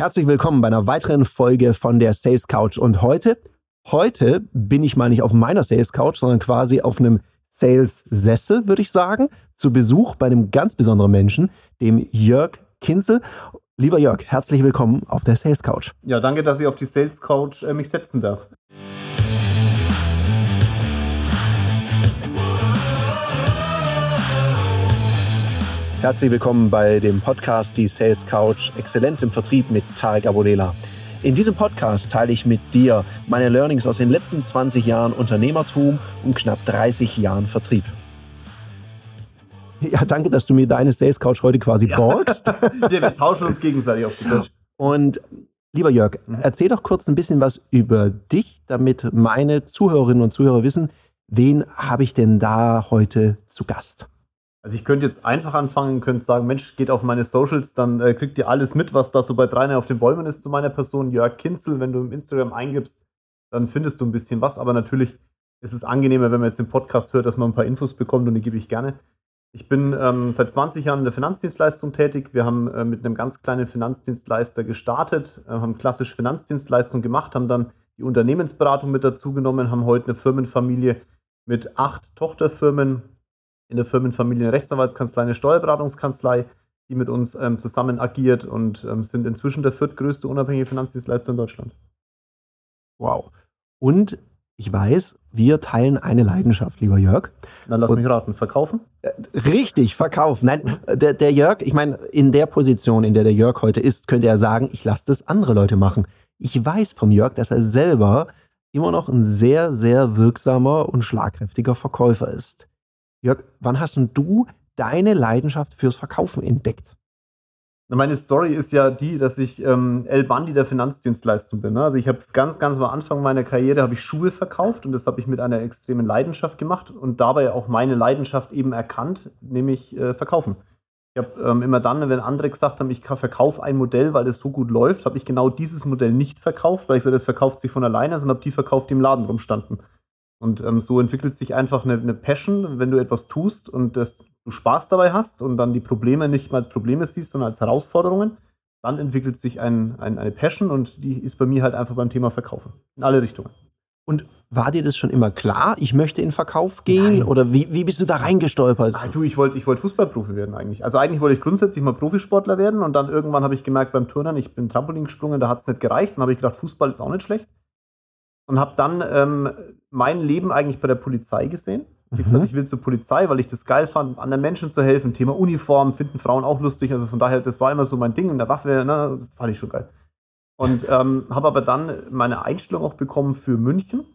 Herzlich willkommen bei einer weiteren Folge von der Sales Couch. Und heute, heute bin ich mal nicht auf meiner Sales Couch, sondern quasi auf einem Sales Sessel, würde ich sagen, zu Besuch bei einem ganz besonderen Menschen, dem Jörg Kinzel. Lieber Jörg, herzlich willkommen auf der Sales Couch. Ja, danke, dass ich auf die Sales Couch äh, mich setzen darf. Herzlich willkommen bei dem Podcast Die Sales Couch Exzellenz im Vertrieb mit Tarek Abodela. In diesem Podcast teile ich mit dir meine Learnings aus den letzten 20 Jahren Unternehmertum und knapp 30 Jahren Vertrieb. Ja, danke, dass du mir deine Sales Couch heute quasi borgst. Ja. wir tauschen uns gegenseitig auf die Couch. Und lieber Jörg, mhm. erzähl doch kurz ein bisschen was über dich, damit meine Zuhörerinnen und Zuhörer wissen, wen habe ich denn da heute zu Gast? Also ich könnte jetzt einfach anfangen, könnte sagen, Mensch, geht auf meine Socials, dann äh, kriegt ihr alles mit, was da so bei Dreiner auf den Bäumen ist zu meiner Person. Jörg Kinzel, wenn du im Instagram eingibst, dann findest du ein bisschen was. Aber natürlich ist es angenehmer, wenn man jetzt den Podcast hört, dass man ein paar Infos bekommt und die gebe ich gerne. Ich bin ähm, seit 20 Jahren in der Finanzdienstleistung tätig. Wir haben äh, mit einem ganz kleinen Finanzdienstleister gestartet, äh, haben klassisch Finanzdienstleistung gemacht, haben dann die Unternehmensberatung mit dazu genommen, haben heute eine Firmenfamilie mit acht Tochterfirmen, in der Firmenfamilie eine Rechtsanwaltskanzlei, eine Steuerberatungskanzlei, die mit uns ähm, zusammen agiert und ähm, sind inzwischen der viertgrößte unabhängige Finanzdienstleister in Deutschland. Wow. Und ich weiß, wir teilen eine Leidenschaft, lieber Jörg. Dann lass und, mich raten, verkaufen? Äh, richtig, verkaufen. Nein, der, der Jörg, ich meine, in der Position, in der der Jörg heute ist, könnte er sagen, ich lasse das andere Leute machen. Ich weiß vom Jörg, dass er selber immer noch ein sehr, sehr wirksamer und schlagkräftiger Verkäufer ist. Jörg, wann hast denn du deine Leidenschaft fürs Verkaufen entdeckt? Meine Story ist ja die, dass ich ähm, El Bandi der Finanzdienstleistung bin. Ne? Also ich habe ganz, ganz am Anfang meiner Karriere habe ich Schuhe verkauft und das habe ich mit einer extremen Leidenschaft gemacht und dabei auch meine Leidenschaft eben erkannt, nämlich äh, verkaufen. Ich habe ähm, immer dann, wenn andere gesagt haben, ich verkaufe ein Modell, weil das so gut läuft, habe ich genau dieses Modell nicht verkauft, weil ich sage, das verkauft sich von alleine, sondern habe die verkauft, die im Laden rumstanden. Und ähm, so entwickelt sich einfach eine, eine, Passion, wenn du etwas tust und das, du Spaß dabei hast und dann die Probleme nicht mal als Probleme siehst, sondern als Herausforderungen, dann entwickelt sich ein, ein, eine Passion und die ist bei mir halt einfach beim Thema Verkaufen. In alle Richtungen. Und war dir das schon immer klar, ich möchte in Verkauf gehen? Nein. Oder wie, wie bist du da reingestolpert? Ach, du, ich wollte ich wollt Fußballprofi werden eigentlich. Also eigentlich wollte ich grundsätzlich mal Profisportler werden und dann irgendwann habe ich gemerkt beim Turnen, ich bin Trampolin gesprungen, da hat es nicht gereicht. Dann habe ich gedacht, Fußball ist auch nicht schlecht und habe dann ähm, mein Leben eigentlich bei der Polizei gesehen. Ich mhm. gesagt, ich will zur Polizei, weil ich das geil fand, anderen Menschen zu helfen. Thema Uniform finden Frauen auch lustig. Also von daher, das war immer so mein Ding. Und der Waffe, ne, fand ich schon geil. Und ähm, habe aber dann meine Einstellung auch bekommen für München,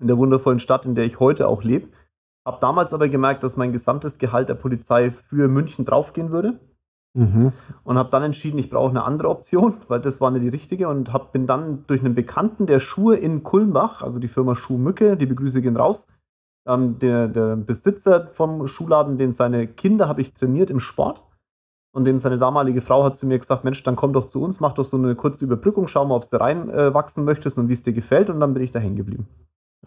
in der wundervollen Stadt, in der ich heute auch lebe. Habe damals aber gemerkt, dass mein gesamtes Gehalt der Polizei für München draufgehen würde. Mhm. Und habe dann entschieden, ich brauche eine andere Option, weil das war nicht die richtige. Und hab, bin dann durch einen Bekannten, der Schuhe in Kulmbach, also die Firma Schuhmücke, die Begrüße gehen raus, ähm, der, der Besitzer vom Schuhladen, den seine Kinder habe ich trainiert im Sport. Und dem seine damalige Frau hat zu mir gesagt, Mensch, dann komm doch zu uns, mach doch so eine kurze Überbrückung, schau mal, ob du reinwachsen äh, möchtest und wie es dir gefällt. Und dann bin ich da hängen geblieben.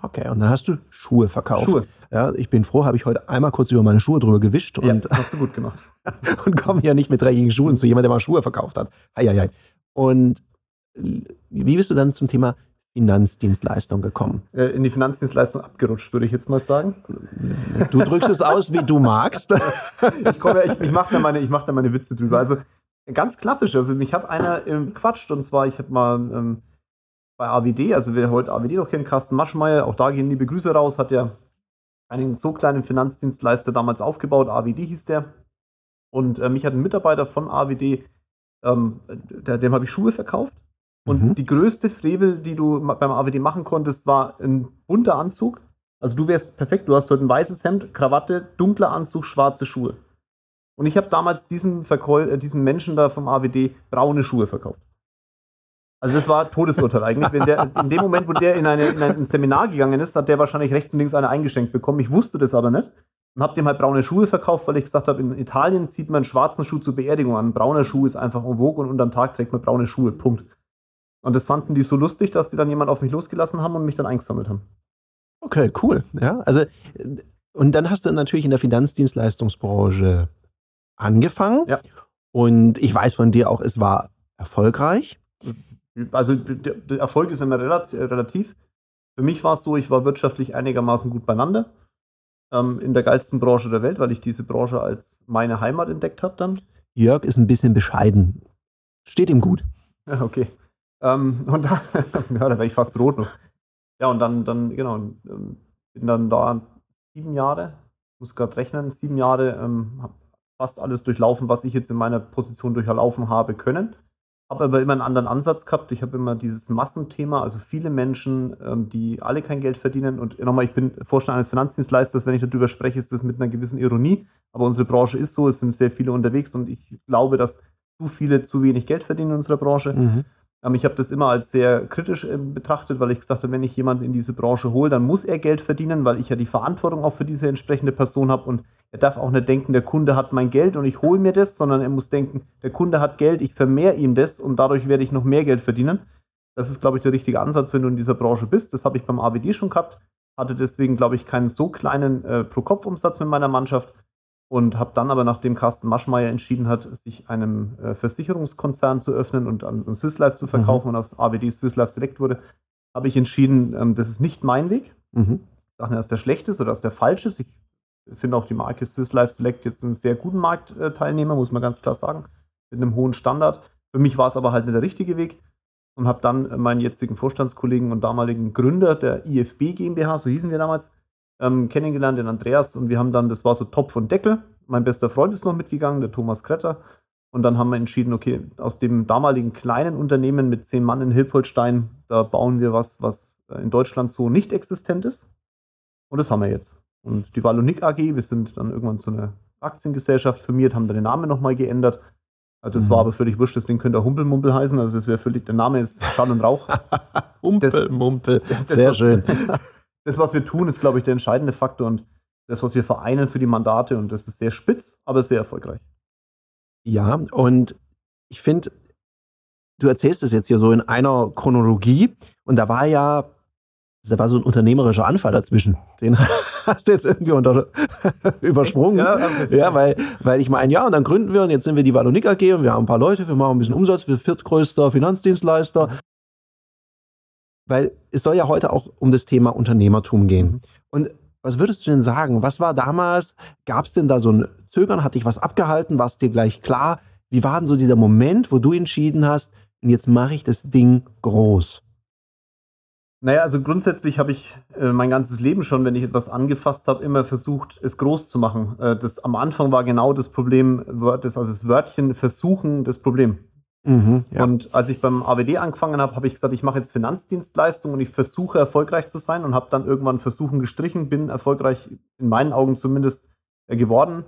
Okay, und dann hast du Schuhe verkauft. Schuhe. Ja, ich bin froh, habe ich heute einmal kurz über meine Schuhe drüber gewischt. Und, ja, hast du gut gemacht. und komme ja nicht mit dreckigen Schuhen zu jemandem, der mal Schuhe verkauft hat. Eieiei. Und wie bist du dann zum Thema Finanzdienstleistung gekommen? Äh, in die Finanzdienstleistung abgerutscht, würde ich jetzt mal sagen. Du drückst es aus, wie du magst. ich komme, ich, ich mache da, meine, mach da meine Witze drüber. Also ganz klassisch. Also mich hat einer ähm, quatscht und zwar, ich habe mal ähm, bei AWD, also wer heute AWD noch kennt, Carsten Maschmeyer, auch da gehen liebe Grüße raus, hat ja einen so kleinen Finanzdienstleister damals aufgebaut, AWD hieß der. Und äh, mich hat ein Mitarbeiter von AWD, ähm, der, dem habe ich Schuhe verkauft. Und mhm. die größte Frevel, die du beim AWD machen konntest, war ein bunter Anzug. Also du wärst perfekt, du hast heute ein weißes Hemd, Krawatte, dunkler Anzug, schwarze Schuhe. Und ich habe damals diesem, Verkäu äh, diesem Menschen da vom AWD braune Schuhe verkauft. Also das war Todesurteil eigentlich. Der, in dem Moment, wo der in, eine, in ein Seminar gegangen ist, hat der wahrscheinlich rechts und links eine eingeschenkt bekommen. Ich wusste das aber nicht und habe dem halt braune Schuhe verkauft, weil ich gesagt habe, in Italien zieht man einen schwarzen Schuh zur Beerdigung an. Ein brauner Schuh ist einfach en vogue und unterm Tag trägt man braune Schuhe. Punkt. Und das fanden die so lustig, dass die dann jemand auf mich losgelassen haben und mich dann eingesammelt haben. Okay, cool. Ja, also und dann hast du natürlich in der Finanzdienstleistungsbranche angefangen. Ja. Und ich weiß von dir auch, es war Erfolgreich? Also der, der Erfolg ist immer relativ. Für mich war es so, ich war wirtschaftlich einigermaßen gut beieinander. Ähm, in der geilsten Branche der Welt, weil ich diese Branche als meine Heimat entdeckt habe dann. Jörg ist ein bisschen bescheiden. Steht ihm gut. Ja, okay. Ähm, und da, ja, da wäre ich fast rot noch. Ja, und dann, dann genau, ähm, bin dann da sieben Jahre, muss gerade rechnen, sieben Jahre, ähm, fast alles durchlaufen, was ich jetzt in meiner Position durchlaufen habe können. Habe aber immer einen anderen Ansatz gehabt. Ich habe immer dieses Massenthema, also viele Menschen, ähm, die alle kein Geld verdienen. Und nochmal, ich bin Vorstand eines Finanzdienstleisters. Wenn ich darüber spreche, ist das mit einer gewissen Ironie. Aber unsere Branche ist so, es sind sehr viele unterwegs und ich glaube, dass zu viele zu wenig Geld verdienen in unserer Branche. Mhm. Ähm, ich habe das immer als sehr kritisch äh, betrachtet, weil ich gesagt habe, wenn ich jemanden in diese Branche hole, dann muss er Geld verdienen, weil ich ja die Verantwortung auch für diese entsprechende Person habe und er darf auch nicht denken, der Kunde hat mein Geld und ich hole mir das, sondern er muss denken, der Kunde hat Geld, ich vermehre ihm das und dadurch werde ich noch mehr Geld verdienen. Das ist, glaube ich, der richtige Ansatz, wenn du in dieser Branche bist. Das habe ich beim ABD schon gehabt, hatte deswegen, glaube ich, keinen so kleinen äh, Pro-Kopf-Umsatz mit meiner Mannschaft und habe dann aber, nachdem Carsten Maschmeyer entschieden hat, sich einem äh, Versicherungskonzern zu öffnen und an, Swiss Life zu verkaufen mhm. und aus ABD Swiss Life Select wurde, habe ich entschieden, ähm, das ist nicht mein Weg. Mhm. Ich sage nicht, dass der schlecht ist oder dass der falsch ist. Ich finde auch die Marke Swiss Life Select jetzt einen sehr guten Marktteilnehmer, muss man ganz klar sagen, mit einem hohen Standard. Für mich war es aber halt nicht der richtige Weg und habe dann meinen jetzigen Vorstandskollegen und damaligen Gründer der IFB GmbH, so hießen wir damals, ähm, kennengelernt, den Andreas, und wir haben dann, das war so Topf und Deckel. Mein bester Freund ist noch mitgegangen, der Thomas Kretter. Und dann haben wir entschieden, okay, aus dem damaligen kleinen Unternehmen mit zehn Mann in Hilpoltstein, da bauen wir was, was in Deutschland so nicht existent ist. Und das haben wir jetzt. Und die Wallonik AG, wir sind dann irgendwann zu einer Aktiengesellschaft firmiert, haben dann den Namen nochmal geändert. Also das mhm. war aber völlig wurscht, das Ding könnte Humpelmumpel heißen. Also das wäre völlig, der Name ist Schall und Rauch. Humpelmumpel, sehr schön. das, was wir tun, ist, glaube ich, der entscheidende Faktor und das, was wir vereinen für die Mandate. Und das ist sehr spitz, aber sehr erfolgreich. Ja, und ich finde, du erzählst es jetzt hier so in einer Chronologie und da war ja, da war so ein unternehmerischer Anfall dazwischen. Den hast du jetzt irgendwie unter, übersprungen. Ja, okay. ja, weil, weil ich meine, ja, und dann gründen wir und jetzt sind wir die Wallonik AG und wir haben ein paar Leute, wir machen ein bisschen Umsatz, wir viertgrößter Finanzdienstleister weil es soll ja heute auch um das Thema Unternehmertum gehen. Und was würdest du denn sagen? Was war damals? Gab es denn da so ein Zögern? Hat dich was abgehalten? War es dir gleich klar? Wie war denn so dieser Moment, wo du entschieden hast, und jetzt mache ich das Ding groß? Naja, also grundsätzlich habe ich äh, mein ganzes Leben schon, wenn ich etwas angefasst habe, immer versucht, es groß zu machen. Äh, das am Anfang war genau das Problem, das, also das Wörtchen versuchen, das Problem. Mhm, ja. Und als ich beim AWD angefangen habe, habe ich gesagt, ich mache jetzt Finanzdienstleistungen und ich versuche erfolgreich zu sein und habe dann irgendwann Versuchen gestrichen, bin erfolgreich in meinen Augen zumindest äh, geworden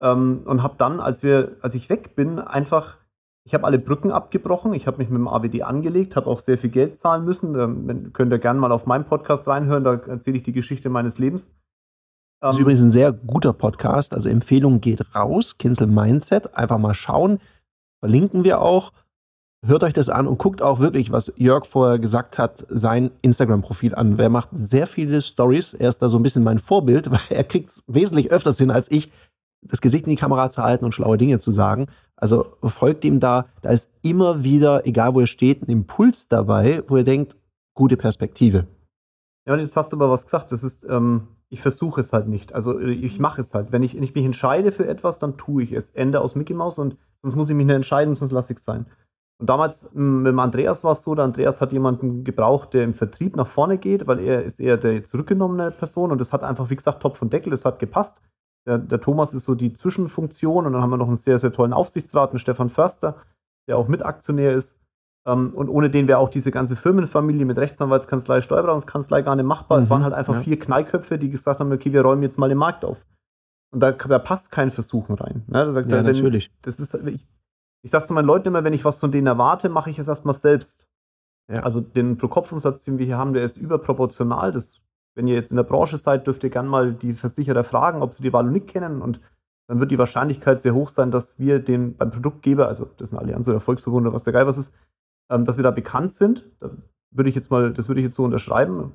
ähm, und habe dann, als wir, als ich weg bin, einfach, ich habe alle Brücken abgebrochen, ich habe mich mit dem AWD angelegt, habe auch sehr viel Geld zahlen müssen. Ähm, könnt ihr gerne mal auf meinen Podcast reinhören, da erzähle ich die Geschichte meines Lebens. Das ist ähm, übrigens ein sehr guter Podcast, also Empfehlung geht raus, Kinsel Mindset, einfach mal schauen verlinken wir auch. Hört euch das an und guckt auch wirklich, was Jörg vorher gesagt hat, sein Instagram-Profil an. Wer macht sehr viele Stories. Er ist da so ein bisschen mein Vorbild, weil er kriegt es wesentlich öfters hin als ich, das Gesicht in die Kamera zu halten und schlaue Dinge zu sagen. Also folgt ihm da. Da ist immer wieder, egal wo er steht, ein Impuls dabei, wo er denkt, gute Perspektive. Ja, und jetzt hast du aber was gesagt. Das ist, ähm, ich versuche es halt nicht. Also ich mache es halt. Wenn ich, wenn ich mich entscheide für etwas, dann tue ich es. Ende aus Mickey Mouse und sonst muss ich mich nicht entscheiden, sonst lasse ich es sein. Und damals mit dem Andreas war es so, der Andreas hat jemanden gebraucht, der im Vertrieb nach vorne geht, weil er ist eher der zurückgenommene Person und das hat einfach, wie gesagt, Topf und Deckel, das hat gepasst. Der, der, Thomas ist so die Zwischenfunktion und dann haben wir noch einen sehr, sehr tollen Aufsichtsrat, einen Stefan Förster, der auch Mitaktionär ist. Ähm, und ohne den wäre auch diese ganze Firmenfamilie mit Rechtsanwaltskanzlei, Steuerberatungskanzlei gar nicht machbar. Mhm, es waren halt einfach ja. vier Knallköpfe, die gesagt haben, okay, wir räumen jetzt mal den Markt auf. Und da, da passt kein Versuchen rein. Ne? Da, ja, natürlich. Das ist, ich, ich sage zu meinen Leuten immer, wenn ich was von denen erwarte, mache ich es erstmal selbst. Ja. Also den Pro-Kopf-Umsatz, den wir hier haben, der ist überproportional. Das, wenn ihr jetzt in der Branche seid, dürft ihr gerne mal die Versicherer fragen, ob sie die Valunik kennen und dann wird die Wahrscheinlichkeit sehr hoch sein, dass wir den beim Produktgeber, also das sind Allianz oder Volkswagen oder was der Geil was ist, ähm, dass wir da bekannt sind. Da würde ich jetzt mal, das würde ich jetzt so unterschreiben.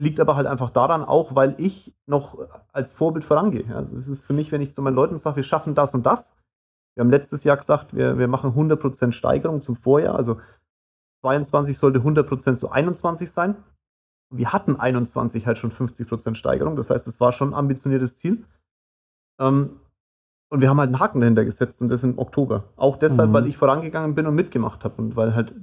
Liegt aber halt einfach daran auch, weil ich noch als Vorbild vorangehe. Also es ist für mich, wenn ich zu meinen Leuten sage, wir schaffen das und das, Wir haben letztes Jahr gesagt, wir, wir machen 100% Steigerung zum Vorjahr. Also 22 sollte 100% zu 21 sein. Wir hatten 21 halt schon 50% Steigerung. Das heißt, es war schon ein ambitioniertes Ziel. Ähm, und wir haben halt einen Haken dahinter gesetzt und das im Oktober. Auch deshalb, mhm. weil ich vorangegangen bin und mitgemacht habe. Und weil halt,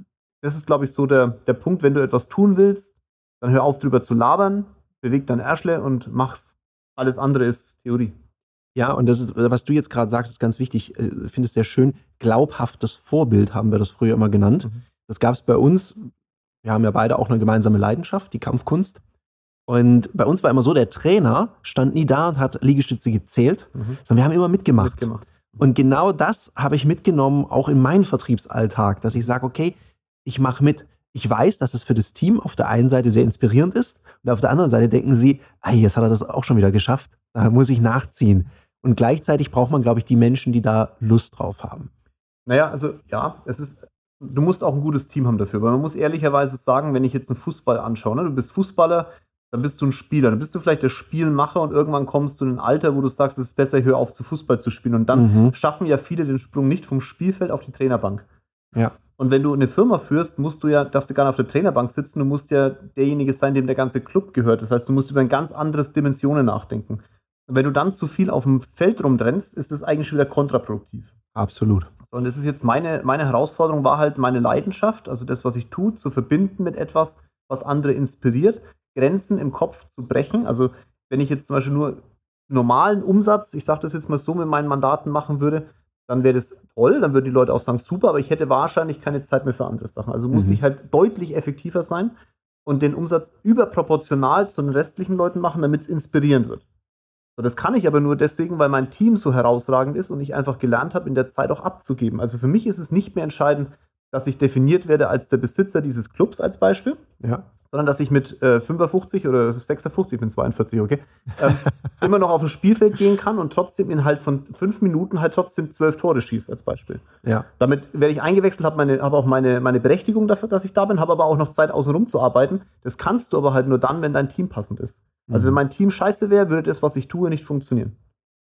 das ist, glaube ich, so der, der Punkt, wenn du etwas tun willst, dann hör auf drüber zu labern, beweg dein Erschle und mach's. Alles andere ist Theorie. Ja, und das ist, was du jetzt gerade sagst, ist ganz wichtig. Ich äh, finde es sehr schön. Glaubhaftes Vorbild haben wir das früher immer genannt. Mhm. Das gab es bei uns. Wir haben ja beide auch eine gemeinsame Leidenschaft, die Kampfkunst. Und bei uns war immer so, der Trainer stand nie da und hat Liegestütze gezählt, mhm. sondern wir haben immer mitgemacht. mitgemacht. Und genau das habe ich mitgenommen, auch in meinen Vertriebsalltag, dass ich sage, okay, ich mache mit. Ich weiß, dass es für das Team auf der einen Seite sehr inspirierend ist und auf der anderen Seite denken sie, ah, jetzt hat er das auch schon wieder geschafft, da muss ich nachziehen. Und gleichzeitig braucht man, glaube ich, die Menschen, die da Lust drauf haben. Naja, also ja, es ist, du musst auch ein gutes Team haben dafür. Weil man muss ehrlicherweise sagen, wenn ich jetzt einen Fußball anschaue, ne, du bist Fußballer, dann bist du ein Spieler, dann bist du vielleicht der Spielmacher und irgendwann kommst du in ein Alter, wo du sagst, es ist besser, hör auf zu Fußball zu spielen. Und dann mhm. schaffen ja viele den Sprung nicht vom Spielfeld auf die Trainerbank. Ja. Und wenn du eine Firma führst, musst du ja, darfst du gar nicht auf der Trainerbank sitzen, du musst ja derjenige sein, dem der ganze Club gehört. Das heißt, du musst über ein ganz anderes Dimensionen nachdenken. Und wenn du dann zu viel auf dem Feld rumrennst, ist das eigentlich schon wieder kontraproduktiv. Absolut. Und das ist jetzt meine, meine Herausforderung, war halt meine Leidenschaft, also das, was ich tue, zu verbinden mit etwas, was andere inspiriert, Grenzen im Kopf zu brechen. Also wenn ich jetzt zum Beispiel nur normalen Umsatz, ich sage das jetzt mal so, mit meinen Mandaten machen würde, dann wäre das toll, dann würden die Leute auch sagen, super, aber ich hätte wahrscheinlich keine Zeit mehr für andere Sachen. Also muss mhm. ich halt deutlich effektiver sein und den Umsatz überproportional zu den restlichen Leuten machen, damit es inspirierend wird. So, das kann ich aber nur deswegen, weil mein Team so herausragend ist und ich einfach gelernt habe, in der Zeit auch abzugeben. Also für mich ist es nicht mehr entscheidend, dass ich definiert werde als der Besitzer dieses Clubs als Beispiel, ja sondern dass ich mit äh, 55 oder 56, ich bin 42, okay, ähm, immer noch auf ein Spielfeld gehen kann und trotzdem innerhalb von fünf Minuten halt trotzdem zwölf Tore schießt als Beispiel. Ja. Damit werde ich eingewechselt, habe hab auch meine, meine Berechtigung dafür, dass ich da bin, habe aber auch noch Zeit außenrum zu arbeiten. Das kannst du aber halt nur dann, wenn dein Team passend ist. Also mhm. wenn mein Team scheiße wäre, würde das, was ich tue, nicht funktionieren.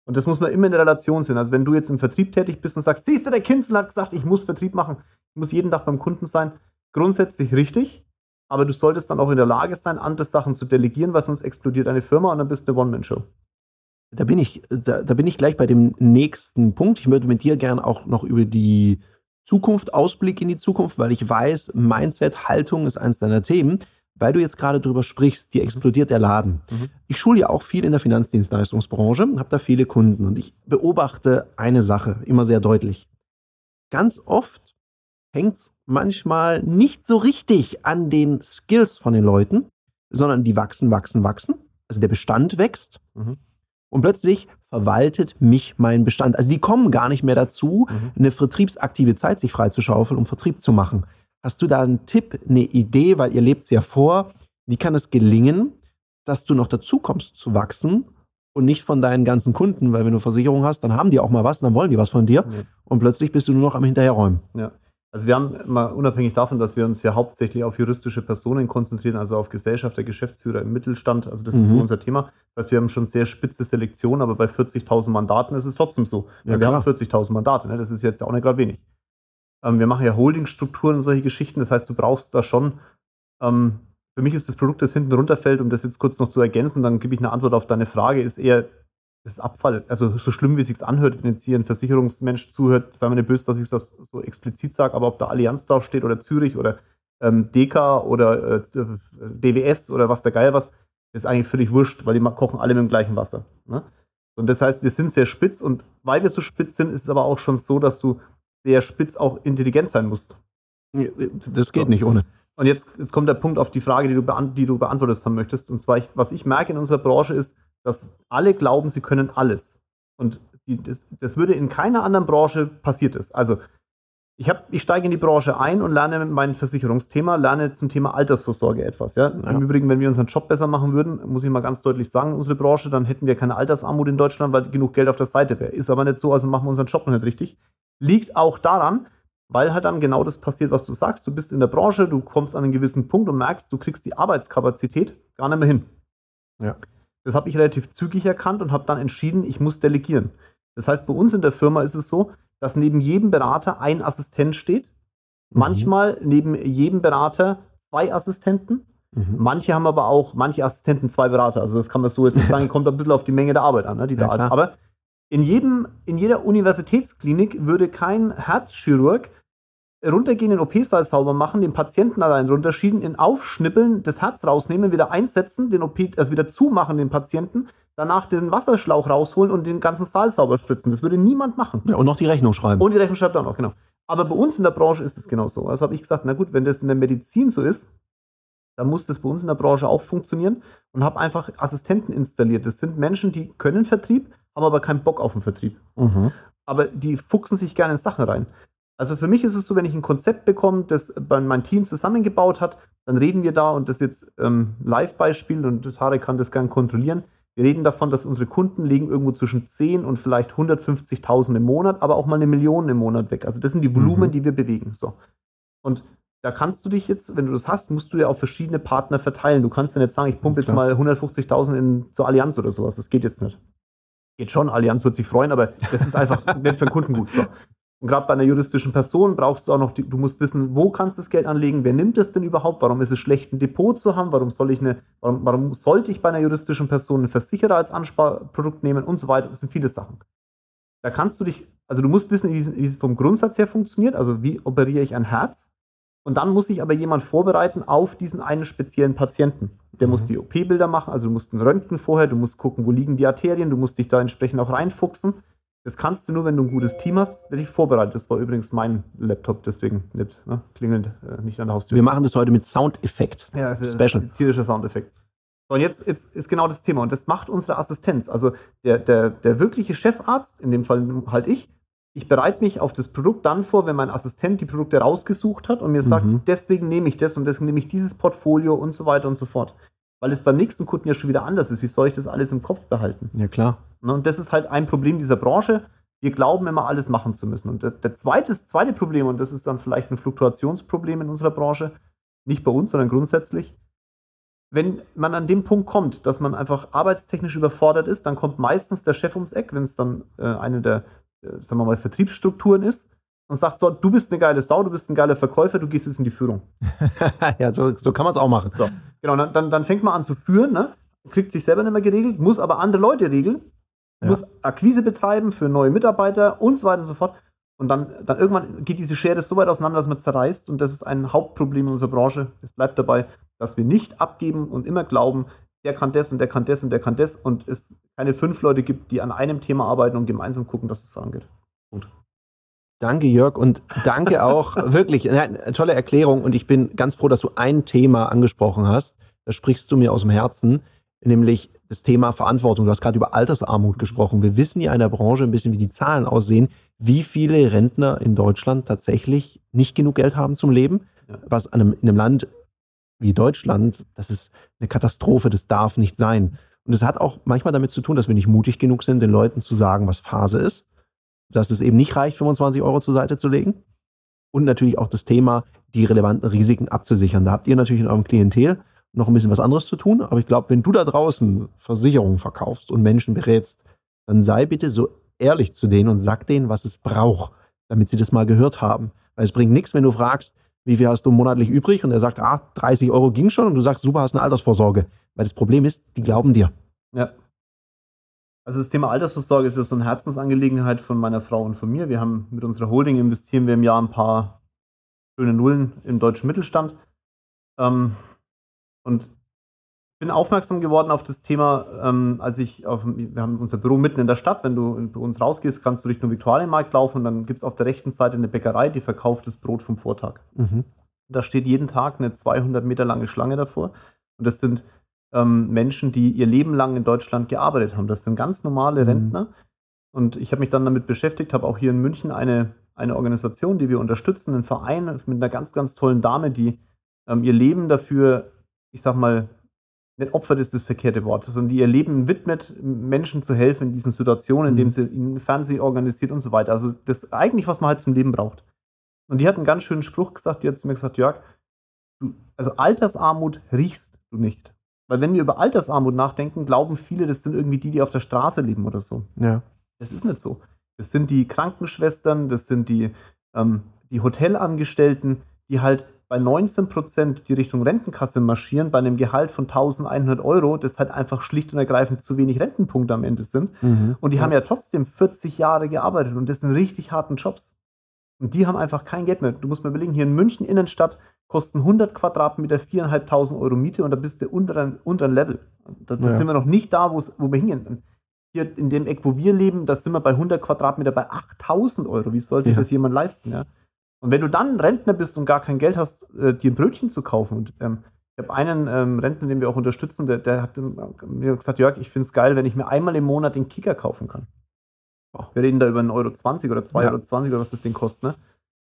Und das muss man immer in der Relation sehen. Also wenn du jetzt im Vertrieb tätig bist und sagst, siehst du, der Kinzel hat gesagt, ich muss Vertrieb machen, ich muss jeden Tag beim Kunden sein, grundsätzlich richtig aber du solltest dann auch in der Lage sein, andere Sachen zu delegieren, weil sonst explodiert eine Firma und dann bist du eine One-Man-Show. Da bin ich, da, da, bin ich gleich bei dem nächsten Punkt. Ich würde mit dir gerne auch noch über die Zukunft, Ausblick in die Zukunft, weil ich weiß, Mindset, Haltung ist eins deiner Themen. Weil du jetzt gerade drüber sprichst, die explodiert der Laden. Mhm. Ich schule ja auch viel in der Finanzdienstleistungsbranche, habe da viele Kunden und ich beobachte eine Sache immer sehr deutlich. Ganz oft hängt es manchmal nicht so richtig an den Skills von den Leuten, sondern die wachsen, wachsen, wachsen. Also der Bestand wächst. Mhm. Und plötzlich verwaltet mich mein Bestand. Also die kommen gar nicht mehr dazu, mhm. eine vertriebsaktive Zeit sich freizuschaufeln, um Vertrieb zu machen. Hast du da einen Tipp, eine Idee, weil ihr lebt es ja vor, wie kann es gelingen, dass du noch dazu kommst zu wachsen und nicht von deinen ganzen Kunden, weil wenn du Versicherung hast, dann haben die auch mal was, dann wollen die was von dir mhm. und plötzlich bist du nur noch am Hinterherräumen. Ja. Also wir haben mal unabhängig davon, dass wir uns ja hauptsächlich auf juristische Personen konzentrieren, also auf Gesellschafter, Geschäftsführer im Mittelstand, also das mhm. ist so mhm. unser Thema. Das heißt, wir haben schon sehr spitze Selektion, aber bei 40.000 Mandaten ist es trotzdem so. Ja, wir haben 40.000 Mandate, ne? das ist jetzt auch nicht gerade wenig. Ähm, wir machen ja Holdingstrukturen und solche Geschichten, das heißt, du brauchst da schon, ähm, für mich ist das Produkt, das hinten runterfällt, um das jetzt kurz noch zu ergänzen, dann gebe ich eine Antwort auf deine Frage, ist eher das ist Abfall. Also so schlimm, wie es sich anhört, wenn jetzt hier ein Versicherungsmensch zuhört, sei mir nicht böse, dass ich das so explizit sage, aber ob da Allianz draufsteht oder Zürich oder ähm, DK oder äh, DWS oder was der Geil was, ist eigentlich völlig wurscht, weil die kochen alle mit dem gleichen Wasser. Ne? Und das heißt, wir sind sehr spitz und weil wir so spitz sind, ist es aber auch schon so, dass du sehr spitz auch intelligent sein musst. Das geht so. nicht ohne. Und jetzt, jetzt kommt der Punkt auf die Frage, die du, die du beantwortet haben möchtest. Und zwar, ich, was ich merke in unserer Branche ist, dass alle glauben, sie können alles. Und die, das, das, würde in keiner anderen Branche passiert ist. Also ich, hab, ich steige in die Branche ein und lerne mein Versicherungsthema, lerne zum Thema Altersvorsorge etwas. Ja? ja? Im Übrigen, wenn wir unseren Job besser machen würden, muss ich mal ganz deutlich sagen, unsere Branche, dann hätten wir keine Altersarmut in Deutschland, weil genug Geld auf der Seite wäre. Ist aber nicht so, also machen wir unseren Job noch nicht richtig. Liegt auch daran, weil halt dann genau das passiert, was du sagst. Du bist in der Branche, du kommst an einen gewissen Punkt und merkst, du kriegst die Arbeitskapazität gar nicht mehr hin. Ja. Das habe ich relativ zügig erkannt und habe dann entschieden, ich muss delegieren. Das heißt, bei uns in der Firma ist es so, dass neben jedem Berater ein Assistent steht. Mhm. Manchmal neben jedem Berater zwei Assistenten. Mhm. Manche haben aber auch, manche Assistenten zwei Berater. Also das kann man so jetzt nicht sagen, kommt ein bisschen auf die Menge der Arbeit an, ne, die ja, da klar. ist. Aber in, jedem, in jeder Universitätsklinik würde kein Herzchirurg runtergehen, den OP-Saal sauber machen, den Patienten allein runterschieben, ihn aufschnippeln, das Herz rausnehmen, wieder einsetzen, den OP, also wieder zumachen, den Patienten, danach den Wasserschlauch rausholen und den ganzen Saal sauber spritzen. Das würde niemand machen. Ja, und noch die Rechnung schreiben. Und die Rechnung schreibt auch noch, genau. Aber bei uns in der Branche ist es genau so. Also habe ich gesagt, na gut, wenn das in der Medizin so ist, dann muss das bei uns in der Branche auch funktionieren und habe einfach Assistenten installiert. Das sind Menschen, die können Vertrieb, haben aber keinen Bock auf den Vertrieb. Mhm. Aber die fuchsen sich gerne in Sachen rein. Also für mich ist es so, wenn ich ein Konzept bekomme, das mein Team zusammengebaut hat, dann reden wir da und das jetzt ähm, Live-Beispiel und Tarek kann das gerne kontrollieren. Wir reden davon, dass unsere Kunden legen irgendwo zwischen 10 und vielleicht 150.000 im Monat, aber auch mal eine Million im Monat weg. Also das sind die Volumen, mhm. die wir bewegen. So. Und da kannst du dich jetzt, wenn du das hast, musst du ja auf verschiedene Partner verteilen. Du kannst ja nicht sagen, ich pumpe jetzt mal 150.000 zur Allianz oder sowas. Das geht jetzt nicht. Geht schon, Allianz wird sich freuen, aber das ist einfach nicht für den Kunden gut. So. Und gerade bei einer juristischen Person brauchst du auch noch, du musst wissen, wo kannst du das Geld anlegen, wer nimmt es denn überhaupt, warum ist es schlecht, ein Depot zu haben, warum soll ich eine, warum, warum sollte ich bei einer juristischen Person einen Versicherer als Ansparprodukt nehmen und so weiter. Das sind viele Sachen. Da kannst du dich, also du musst wissen, wie es vom Grundsatz her funktioniert, also wie operiere ich ein Herz. Und dann muss sich aber jemand vorbereiten auf diesen einen speziellen Patienten. Der mhm. muss die OP-Bilder machen, also du musst ein Röntgen vorher, du musst gucken, wo liegen die Arterien, du musst dich da entsprechend auch reinfuchsen. Das kannst du nur, wenn du ein gutes Team hast, der dich vorbereitet. Das war übrigens mein Laptop, deswegen nicht ne, klingelt äh, nicht an der Haustür. Wir machen das heute mit Soundeffekt. Ja, Special. Tierischer Soundeffekt. So, und jetzt, jetzt ist genau das Thema. Und das macht unsere Assistenz. Also der, der, der wirkliche Chefarzt, in dem Fall halt ich, ich bereite mich auf das Produkt dann vor, wenn mein Assistent die Produkte rausgesucht hat und mir sagt, mhm. deswegen nehme ich das und deswegen nehme ich dieses Portfolio und so weiter und so fort. Weil es beim nächsten Kunden ja schon wieder anders ist. Wie soll ich das alles im Kopf behalten? Ja, klar. Ne, und das ist halt ein Problem dieser Branche. Wir glauben immer, alles machen zu müssen. Und der, der zweite, zweite Problem, und das ist dann vielleicht ein Fluktuationsproblem in unserer Branche, nicht bei uns, sondern grundsätzlich, wenn man an dem Punkt kommt, dass man einfach arbeitstechnisch überfordert ist, dann kommt meistens der Chef ums Eck, wenn es dann äh, eine der, äh, sagen wir mal, Vertriebsstrukturen ist und sagt so, du bist eine geile Sau, du bist ein geiler Verkäufer, du gehst jetzt in die Führung. ja, so, so kann man es auch machen. So, genau, dann, dann, dann fängt man an zu führen, ne? kriegt sich selber nicht mehr geregelt, muss aber andere Leute regeln ja. muss Akquise betreiben für neue Mitarbeiter und so weiter und so fort. Und dann, dann irgendwann geht diese Schere so weit auseinander, dass man zerreißt. Und das ist ein Hauptproblem in unserer Branche. Es bleibt dabei, dass wir nicht abgeben und immer glauben, der kann das und der kann das und der kann das. Und es keine fünf Leute gibt, die an einem Thema arbeiten und gemeinsam gucken, dass es vorangeht. Punkt. Danke, Jörg, und danke auch wirklich. Eine tolle Erklärung. Und ich bin ganz froh, dass du ein Thema angesprochen hast. Da sprichst du mir aus dem Herzen, nämlich das Thema Verantwortung. Du hast gerade über Altersarmut gesprochen. Wir wissen ja in der Branche ein bisschen, wie die Zahlen aussehen, wie viele Rentner in Deutschland tatsächlich nicht genug Geld haben zum Leben, was einem, in einem Land wie Deutschland, das ist eine Katastrophe, das darf nicht sein. Und es hat auch manchmal damit zu tun, dass wir nicht mutig genug sind, den Leuten zu sagen, was Phase ist, dass es eben nicht reicht, 25 Euro zur Seite zu legen. Und natürlich auch das Thema, die relevanten Risiken abzusichern. Da habt ihr natürlich in eurem Klientel noch ein bisschen was anderes zu tun. Aber ich glaube, wenn du da draußen Versicherungen verkaufst und Menschen berätst, dann sei bitte so ehrlich zu denen und sag denen, was es braucht, damit sie das mal gehört haben. Weil es bringt nichts, wenn du fragst, wie viel hast du monatlich übrig? Und er sagt, ah, 30 Euro ging schon. Und du sagst, super, hast eine Altersvorsorge. Weil das Problem ist, die glauben dir. Ja. Also das Thema Altersvorsorge ist ja so eine Herzensangelegenheit von meiner Frau und von mir. Wir haben mit unserer Holding investieren wir im Jahr ein paar schöne Nullen im deutschen Mittelstand. Ähm, und bin aufmerksam geworden auf das Thema, ähm, als ich auf, wir haben unser Büro mitten in der Stadt. Wenn du bei uns rausgehst, kannst du Richtung Viktualienmarkt laufen und dann gibt es auf der rechten Seite eine Bäckerei, die verkauft das Brot vom Vortag. Mhm. Da steht jeden Tag eine 200 Meter lange Schlange davor. Und das sind ähm, Menschen, die ihr Leben lang in Deutschland gearbeitet haben. Das sind ganz normale mhm. Rentner. Und ich habe mich dann damit beschäftigt, habe auch hier in München eine, eine Organisation, die wir unterstützen, einen Verein mit einer ganz, ganz tollen Dame, die ähm, ihr Leben dafür ich sag mal, nicht Opfer ist das verkehrte Wort, sondern die ihr Leben widmet, Menschen zu helfen in diesen Situationen, indem mhm. sie ihnen Fernsehen organisiert und so weiter. Also das eigentlich, was man halt zum Leben braucht. Und die hat einen ganz schönen Spruch gesagt, die hat zu mir gesagt, Jörg, du, also Altersarmut riechst du nicht. Weil wenn wir über Altersarmut nachdenken, glauben viele, das sind irgendwie die, die auf der Straße leben oder so. Ja. Das ist nicht so. Das sind die Krankenschwestern, das sind die, ähm, die Hotelangestellten, die halt bei 19 Prozent die Richtung Rentenkasse marschieren, bei einem Gehalt von 1100 Euro, das halt einfach schlicht und ergreifend zu wenig Rentenpunkte am Ende sind. Mhm. Und die ja. haben ja trotzdem 40 Jahre gearbeitet und das sind richtig harten Jobs. Und die haben einfach kein Geld mehr. Du musst mal überlegen, hier in München Innenstadt kosten 100 Quadratmeter 4.500 Euro Miete und da bist du unter ein, unter ein Level. Da, da ja. sind wir noch nicht da, wo wir hingehen. Hier in dem Eck, wo wir leben, da sind wir bei 100 Quadratmeter bei 8.000 Euro. Wie soll sich ja. das jemand leisten? Ja? Und wenn du dann Rentner bist und gar kein Geld hast, äh, dir ein Brötchen zu kaufen, und ähm, ich habe einen ähm, Rentner, den wir auch unterstützen, der, der hat mir gesagt, Jörg, ich finde es geil, wenn ich mir einmal im Monat den Kicker kaufen kann. Wir reden da über einen Euro 20 oder 2,20 ja. Euro 20 oder was das Ding kostet, ne?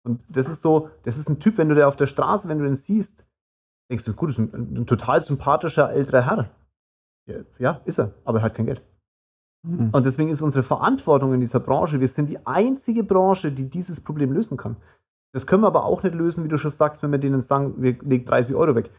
Und das ist so, das ist ein Typ, wenn du der auf der Straße, wenn du den siehst, denkst du, gut, das ist ein, ein total sympathischer älterer Herr. Ja, ja, ist er, aber er hat kein Geld. Mhm. Und deswegen ist unsere Verantwortung in dieser Branche, wir sind die einzige Branche, die dieses Problem lösen kann. Das können wir aber auch nicht lösen, wie du schon sagst, wenn wir denen sagen, wir legen 30 Euro weg.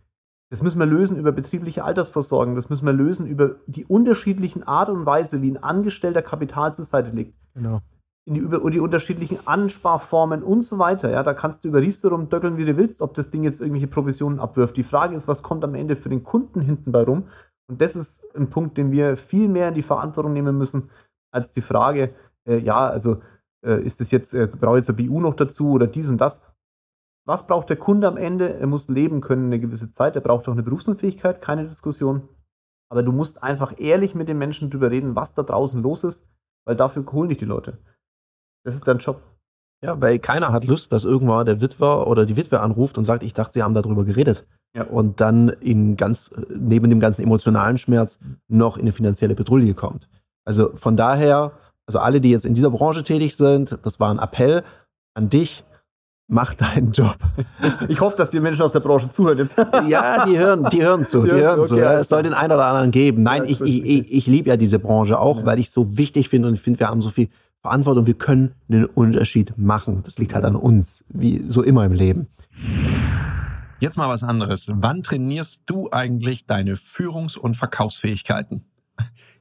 Das müssen wir lösen über betriebliche Altersvorsorgen. Das müssen wir lösen über die unterschiedlichen Art und Weise, wie ein Angestellter Kapital zur Seite legt. Genau. In die, über die unterschiedlichen Ansparformen und so weiter. Ja, da kannst du über Riester rumdöckeln, wie du willst, ob das Ding jetzt irgendwelche Provisionen abwirft. Die Frage ist, was kommt am Ende für den Kunden hinten bei rum? Und das ist ein Punkt, den wir viel mehr in die Verantwortung nehmen müssen, als die Frage, äh, ja, also ist es jetzt, äh, brauche jetzt ein BU noch dazu oder dies und das. Was braucht der Kunde am Ende? Er muss leben können eine gewisse Zeit, er braucht auch eine Berufsunfähigkeit, keine Diskussion. Aber du musst einfach ehrlich mit den Menschen drüber reden, was da draußen los ist, weil dafür holen dich die Leute. Das ist dein Job. Ja, weil keiner hat Lust, dass irgendwann der Witwer oder die Witwe anruft und sagt, ich dachte, sie haben darüber geredet. Ja. Und dann in ganz, neben dem ganzen emotionalen Schmerz noch in eine finanzielle Petrouille kommt. Also von daher also alle, die jetzt in dieser Branche tätig sind, das war ein Appell an dich, mach deinen Job. Ich hoffe, dass die Menschen aus der Branche zuhören jetzt. Ja, die hören, die hören zu, die, hören zu. Okay, es soll den einen oder anderen geben. Nein, ja, ich, ich, ich, ich liebe ja diese Branche auch, ja. weil ich so wichtig finde und ich finde, wir haben so viel Verantwortung, wir können einen Unterschied machen. Das liegt halt an uns, wie so immer im Leben. Jetzt mal was anderes. Wann trainierst du eigentlich deine Führungs- und Verkaufsfähigkeiten?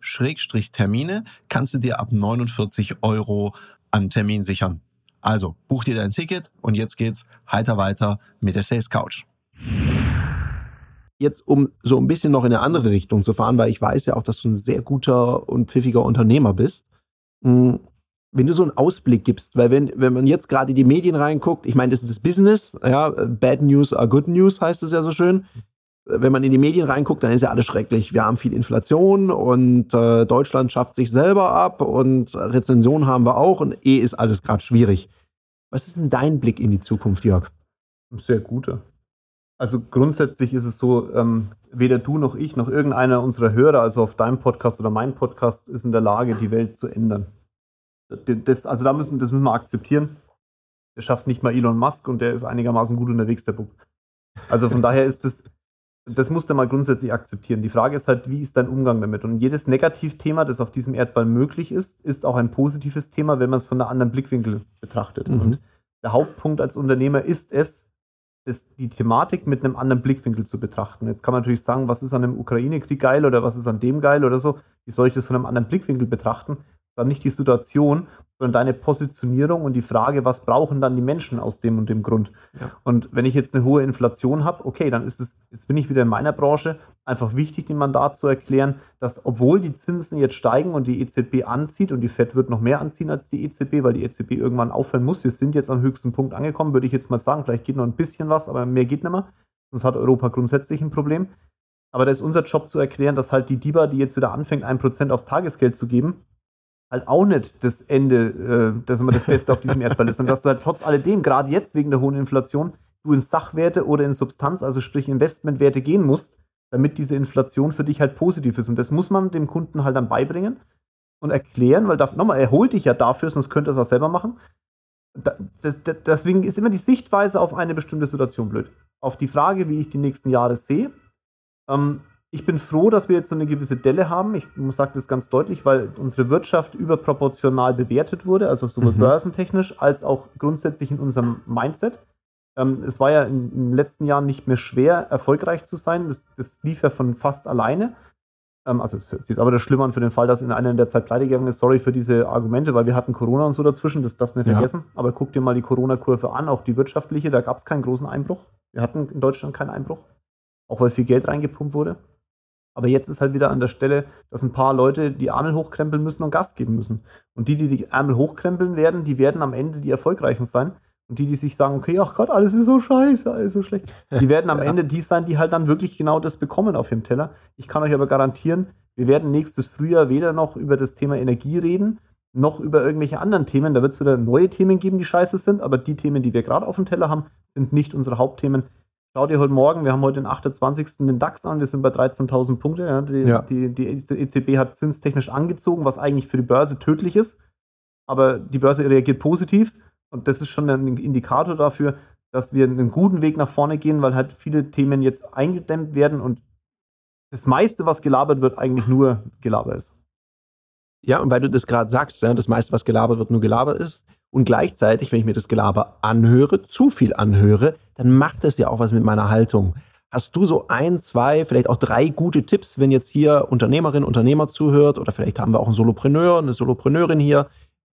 Schrägstrich Termine kannst du dir ab 49 Euro an Termin sichern. Also buch dir dein Ticket und jetzt geht's heiter weiter mit der Sales Couch. Jetzt, um so ein bisschen noch in eine andere Richtung zu fahren, weil ich weiß ja auch, dass du ein sehr guter und pfiffiger Unternehmer bist. Hm, wenn du so einen Ausblick gibst, weil wenn, wenn man jetzt gerade die Medien reinguckt, ich meine, das ist das Business, ja, bad news are good news heißt es ja so schön wenn man in die Medien reinguckt, dann ist ja alles schrecklich. Wir haben viel Inflation und äh, Deutschland schafft sich selber ab und Rezension haben wir auch und eh ist alles gerade schwierig. Was ist denn dein Blick in die Zukunft, Jörg? Sehr gute. Also grundsätzlich ist es so, ähm, weder du noch ich noch irgendeiner unserer Hörer, also auf deinem Podcast oder meinem Podcast, ist in der Lage, die Welt zu ändern. Das, also da müssen, das müssen wir akzeptieren. Der schafft nicht mal Elon Musk und der ist einigermaßen gut unterwegs, der Bub. Also von daher ist es, das musst du mal grundsätzlich akzeptieren. Die Frage ist halt, wie ist dein Umgang damit? Und jedes Negativthema, das auf diesem Erdball möglich ist, ist auch ein positives Thema, wenn man es von einem anderen Blickwinkel betrachtet. Mhm. Und der Hauptpunkt als Unternehmer ist es, ist die Thematik mit einem anderen Blickwinkel zu betrachten. Jetzt kann man natürlich sagen, was ist an dem Ukraine-Krieg geil oder was ist an dem geil oder so. Wie soll ich das von einem anderen Blickwinkel betrachten? Dann nicht die Situation, sondern deine Positionierung und die Frage, was brauchen dann die Menschen aus dem und dem Grund. Ja. Und wenn ich jetzt eine hohe Inflation habe, okay, dann ist es, jetzt bin ich wieder in meiner Branche, einfach wichtig, dem Mandat zu erklären, dass obwohl die Zinsen jetzt steigen und die EZB anzieht und die FED wird noch mehr anziehen als die EZB, weil die EZB irgendwann aufhören muss, wir sind jetzt am höchsten Punkt angekommen, würde ich jetzt mal sagen, vielleicht geht noch ein bisschen was, aber mehr geht nicht mehr. Sonst hat Europa grundsätzlich ein Problem. Aber da ist unser Job zu erklären, dass halt die DIBA, die jetzt wieder anfängt, ein Prozent aufs Tagesgeld zu geben, halt auch nicht das Ende, äh, dass immer das Beste auf diesem Erdball ist, sondern dass du halt trotz alledem, gerade jetzt wegen der hohen Inflation, du in Sachwerte oder in Substanz, also sprich Investmentwerte gehen musst, damit diese Inflation für dich halt positiv ist. Und das muss man dem Kunden halt dann beibringen und erklären, weil da, nochmal, er holt dich ja dafür, sonst könnte er es auch selber machen. da, das, deswegen ist immer die Sichtweise auf eine bestimmte Situation blöd. Auf die Frage, wie ich die nächsten Jahre sehe. Ähm, ich bin froh, dass wir jetzt so eine gewisse Delle haben. Ich sage das ganz deutlich, weil unsere Wirtschaft überproportional bewertet wurde, also sowohl mhm. börsentechnisch als auch grundsätzlich in unserem Mindset. Ähm, es war ja in, in, den letzten Jahren nicht mehr schwer, erfolgreich zu sein. Das, das lief ja von fast alleine. Ähm, also es ist aber das Schlimme an für den Fall, dass in einer der Zeit pleite gegangen ist. Sorry für diese Argumente, weil wir hatten Corona und so dazwischen, das darfst du nicht ja. vergessen. Aber guck dir mal die Corona-Kurve an, auch die wirtschaftliche, da gab es keinen großen Einbruch. Wir hatten in Deutschland keinen Einbruch, auch weil viel Geld reingepumpt wurde. Aber jetzt ist halt wieder an der Stelle, dass ein paar Leute die Ärmel hochkrempeln müssen und Gas geben müssen. Und die, die die Ärmel hochkrempeln werden, die werden am Ende die Erfolgreichen sein. Und die, die sich sagen, okay, ach Gott, alles ist so scheiße, alles ist so schlecht, die werden am ja. Ende die sein, die halt dann wirklich genau das bekommen auf ihrem Teller. Ich kann euch aber garantieren, wir werden nächstes Frühjahr weder noch über das Thema Energie reden, noch über irgendwelche anderen Themen. Da wird es wieder neue Themen geben, die scheiße sind, aber die Themen, die wir gerade auf dem Teller haben, sind nicht unsere Hauptthemen. Schau dir heute Morgen, wir haben heute den 28. den DAX an, wir sind bei 13.000 Punkte. Ja, die, ja. Die, die, EZB hat zinstechnisch angezogen, was eigentlich für die Börse tödlich ist. Aber die Börse reagiert positiv und das ist schon ein Indikator dafür, dass wir einen guten Weg nach vorne gehen, weil halt viele Themen jetzt eingedämmt werden und das meiste, was gelabert wird, eigentlich nur gelabert ist. Ja, und weil du das gerade sagst, ja, das meiste, was gelabert wird, nur gelabert ist. Und gleichzeitig, wenn ich mir das Gelaber anhöre, zu viel anhöre, dann macht das ja auch was mit meiner Haltung. Hast du so ein, zwei, vielleicht auch drei gute Tipps, wenn jetzt hier Unternehmerin, Unternehmer zuhört oder vielleicht haben wir auch einen Solopreneur, eine Solopreneurin hier,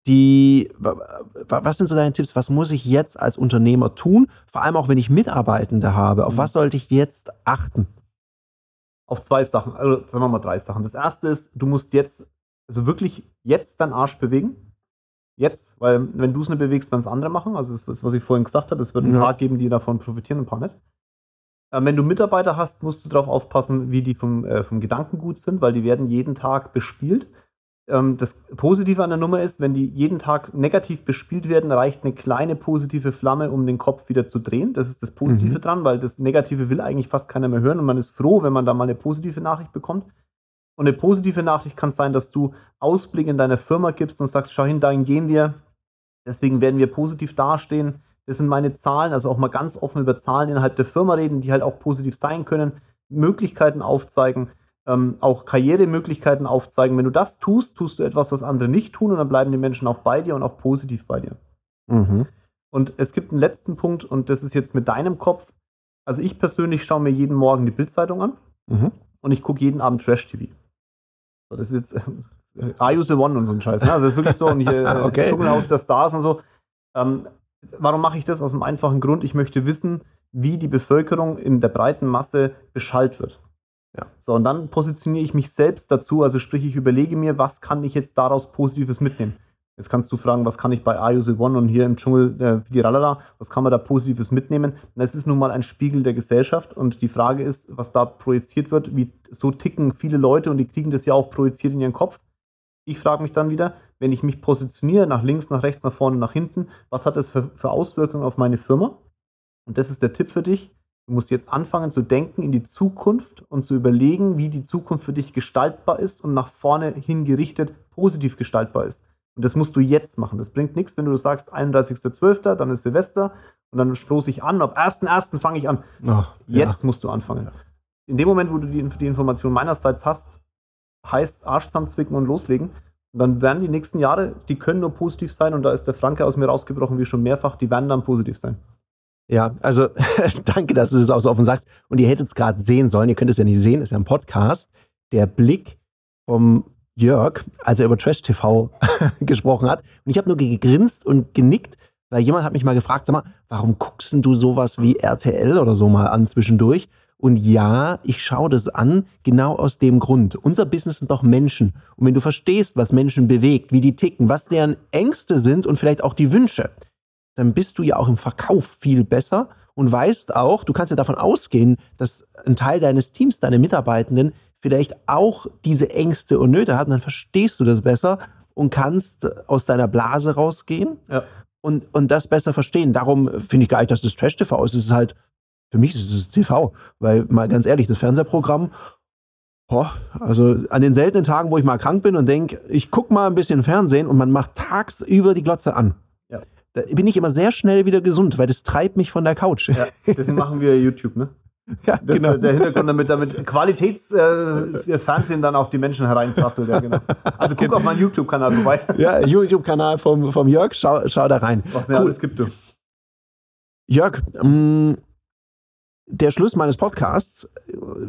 die, was sind so deine Tipps? Was muss ich jetzt als Unternehmer tun? Vor allem auch, wenn ich Mitarbeitende habe. Auf mhm. was sollte ich jetzt achten? Auf zwei Sachen, also sagen wir mal drei Sachen. Das erste ist, du musst jetzt, also wirklich jetzt deinen Arsch bewegen. Jetzt, weil wenn du es nicht bewegst, werden es andere machen. Also das das, was ich vorhin gesagt habe. Es wird ein ja. paar geben, die davon profitieren, ein paar nicht. Ähm, wenn du Mitarbeiter hast, musst du darauf aufpassen, wie die vom, äh, vom Gedankengut sind, weil die werden jeden Tag bespielt. Ähm, das Positive an der Nummer ist, wenn die jeden Tag negativ bespielt werden, reicht eine kleine positive Flamme, um den Kopf wieder zu drehen. Das ist das Positive mhm. dran, weil das Negative will eigentlich fast keiner mehr hören und man ist froh, wenn man da mal eine positive Nachricht bekommt. Und eine positive Nachricht kann sein, dass du Ausblick in deiner Firma gibst und sagst, schau hin, dahin gehen wir. Deswegen werden wir positiv dastehen. Das sind meine Zahlen, also auch mal ganz offen über Zahlen innerhalb der Firma reden, die halt auch positiv sein können, Möglichkeiten aufzeigen, ähm, auch Karrieremöglichkeiten aufzeigen. Wenn du das tust, tust du etwas, was andere nicht tun und dann bleiben die Menschen auch bei dir und auch positiv bei dir. Mhm. Und es gibt einen letzten Punkt und das ist jetzt mit deinem Kopf. Also ich persönlich schaue mir jeden Morgen die Bildzeitung an mhm. und ich gucke jeden Abend Trash-TV. Das ist jetzt äh, I use the one und so ein Scheiß. Ne? Also das ist wirklich so und hier äh, okay. Dschungelhaus der Stars und so. Ähm, warum mache ich das? Aus einem einfachen Grund. Ich möchte wissen, wie die Bevölkerung in der breiten Masse beschallt wird. Ja. So, und dann positioniere ich mich selbst dazu, also sprich, ich überlege mir, was kann ich jetzt daraus Positives mitnehmen. Jetzt kannst du fragen, was kann ich bei IUC One und hier im Dschungel äh, die Ralala, was kann man da Positives mitnehmen? Es ist nun mal ein Spiegel der Gesellschaft und die Frage ist, was da projiziert wird, wie so ticken viele Leute und die kriegen das ja auch projiziert in ihren Kopf. Ich frage mich dann wieder, wenn ich mich positioniere, nach links, nach rechts, nach vorne, nach hinten, was hat das für, für Auswirkungen auf meine Firma? Und das ist der Tipp für dich. Du musst jetzt anfangen zu denken in die Zukunft und zu überlegen, wie die Zukunft für dich gestaltbar ist und nach vorne hin gerichtet positiv gestaltbar ist. Und das musst du jetzt machen. Das bringt nichts, wenn du sagst 31.12., dann ist Silvester und dann stoße ich an. Ab 1.1. fange ich an. Oh, jetzt ja. musst du anfangen. In dem Moment, wo du die, die Information meinerseits hast, heißt Arsch zusammenzwicken und loslegen. Und dann werden die nächsten Jahre, die können nur positiv sein. Und da ist der Franke aus mir rausgebrochen, wie schon mehrfach, die werden dann positiv sein. Ja, also danke, dass du das auch so offen sagst. Und ihr hättet es gerade sehen sollen, ihr könnt es ja nicht sehen, ist ja ein Podcast. Der Blick vom Jörg, als er über Trash TV gesprochen hat. Und ich habe nur gegrinst und genickt, weil jemand hat mich mal gefragt, sag mal, warum guckst du sowas wie RTL oder so mal an zwischendurch? Und ja, ich schaue das an, genau aus dem Grund. Unser Business sind doch Menschen. Und wenn du verstehst, was Menschen bewegt, wie die ticken, was deren Ängste sind und vielleicht auch die Wünsche, dann bist du ja auch im Verkauf viel besser und weißt auch, du kannst ja davon ausgehen, dass ein Teil deines Teams, deine Mitarbeitenden, vielleicht auch diese Ängste und Nöte hat, dann verstehst du das besser und kannst aus deiner Blase rausgehen ja. und, und das besser verstehen. Darum finde ich gar nicht, dass das Trash-TV ist. Es ist halt, für mich ist es TV, weil mal ganz ehrlich, das Fernsehprogramm, boah, also an den seltenen Tagen, wo ich mal krank bin und denke, ich gucke mal ein bisschen Fernsehen und man macht tagsüber die Glotze an. Ja. Da bin ich immer sehr schnell wieder gesund, weil das treibt mich von der Couch. Ja, deswegen machen wir YouTube, ne? Ja, Das genau. ist der Hintergrund, damit, damit Qualitätsfernsehen äh, dann auch die Menschen hereinprasselt. Ja, genau. Also guck auf meinen YouTube-Kanal vorbei, Ja, YouTube-Kanal vom, vom Jörg, schau, schau da rein. was Cool. alles gibt. Du. Jörg, mh, der Schluss meines Podcasts.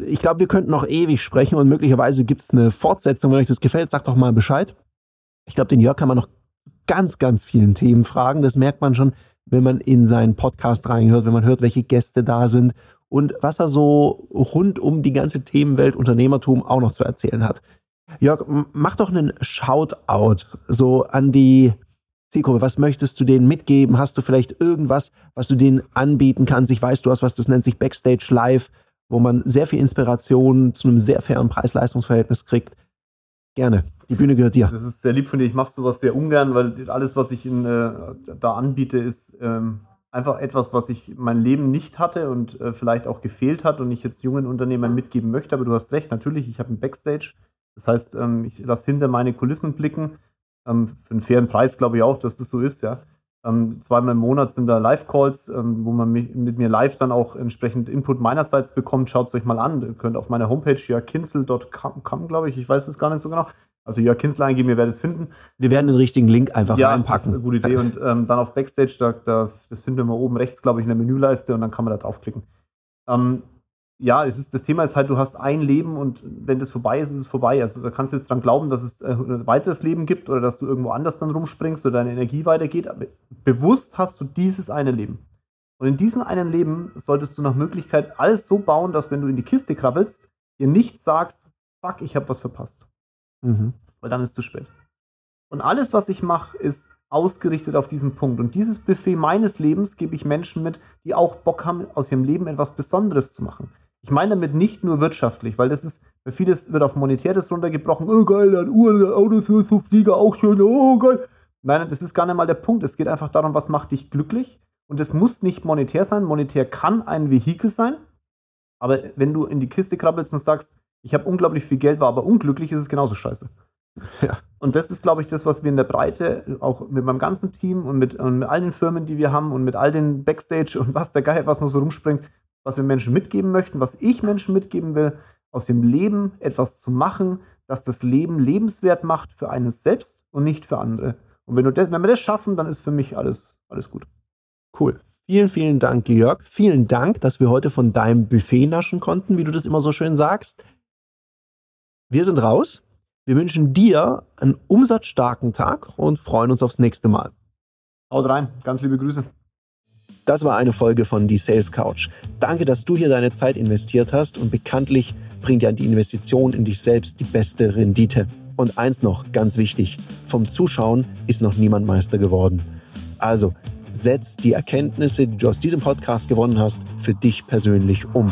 Ich glaube, wir könnten noch ewig sprechen und möglicherweise gibt es eine Fortsetzung. Wenn euch das gefällt, sagt doch mal Bescheid. Ich glaube, den Jörg kann man noch ganz, ganz vielen Themen fragen. Das merkt man schon, wenn man in seinen Podcast reinhört, wenn man hört, welche Gäste da sind und was er so rund um die ganze Themenwelt Unternehmertum auch noch zu erzählen hat. Jörg, mach doch einen Shoutout so an die Zielgruppe. Was möchtest du denen mitgeben? Hast du vielleicht irgendwas, was du denen anbieten kannst? Ich weiß, du hast was, das nennt sich Backstage Live, wo man sehr viel Inspiration zu einem sehr fairen Preis-Leistungs-Verhältnis kriegt. Gerne. Die Bühne gehört dir. Das ist sehr lieb von dir. Ich mache sowas sehr ungern, weil alles, was ich in, äh, da anbiete, ist ähm, einfach etwas, was ich mein Leben nicht hatte und äh, vielleicht auch gefehlt hat und ich jetzt jungen Unternehmern mitgeben möchte. Aber du hast recht, natürlich, ich habe ein Backstage. Das heißt, ähm, ich lasse hinter meine Kulissen blicken. Ähm, für einen fairen Preis glaube ich auch, dass das so ist, ja. Ähm, zweimal im Monat sind da Live-Calls, ähm, wo man mich, mit mir live dann auch entsprechend Input meinerseits bekommt. Schaut es euch mal an. Ihr könnt auf meiner Homepage jörgkinzel.com, glaube ich, ich weiß es gar nicht so genau. Also Jörg Kinzel eingeben, ihr werdet es finden. Wir werden den richtigen Link einfach ja, das reinpacken. ist eine gute Idee. Und ähm, dann auf Backstage, da, da, das finden wir mal oben rechts, glaube ich, in der Menüleiste und dann kann man da draufklicken. Ähm, ja, es ist, das Thema ist halt, du hast ein Leben und wenn das vorbei ist, ist es vorbei. Also da kannst du jetzt dran glauben, dass es äh, ein weiteres Leben gibt oder dass du irgendwo anders dann rumspringst oder deine Energie weitergeht. Aber bewusst hast du dieses eine Leben. Und in diesem einen Leben solltest du nach Möglichkeit alles so bauen, dass wenn du in die Kiste krabbelst, dir nicht sagst, fuck, ich habe was verpasst Mhm. weil dann ist zu spät. Und alles, was ich mache, ist ausgerichtet auf diesen Punkt. Und dieses Buffet meines Lebens gebe ich Menschen mit, die auch Bock haben, aus ihrem Leben etwas Besonderes zu machen. Ich meine damit nicht nur wirtschaftlich, weil das ist, bei vieles wird auf Monetäres runtergebrochen. Oh geil, ein Uhr, ein Auto, so, so Flieger, auch schön, oh geil. Nein, das ist gar nicht mal der Punkt. Es geht einfach darum, was macht dich glücklich. Und es muss nicht monetär sein. Monetär kann ein Vehikel sein. Aber wenn du in die Kiste krabbelst und sagst, ich habe unglaublich viel Geld, war aber unglücklich, ist es genauso scheiße. Ja. Und das ist, glaube ich, das, was wir in der Breite, auch mit meinem ganzen Team und mit, und mit all den Firmen, die wir haben und mit all den Backstage und was der Geil, was noch so rumspringt, was wir Menschen mitgeben möchten, was ich Menschen mitgeben will, aus dem Leben etwas zu machen, das das Leben lebenswert macht für einen selbst und nicht für andere. Und wenn, du das, wenn wir das schaffen, dann ist für mich alles, alles gut. Cool. Vielen, vielen Dank, Jörg. Vielen Dank, dass wir heute von deinem Buffet naschen konnten, wie du das immer so schön sagst. Wir sind raus. Wir wünschen dir einen umsatzstarken Tag und freuen uns aufs nächste Mal. Haut rein, ganz liebe Grüße. Das war eine Folge von Die Sales Couch. Danke, dass du hier deine Zeit investiert hast und bekanntlich bringt ja die Investition in dich selbst die beste Rendite. Und eins noch, ganz wichtig, vom Zuschauen ist noch niemand Meister geworden. Also, setz die Erkenntnisse, die du aus diesem Podcast gewonnen hast, für dich persönlich um.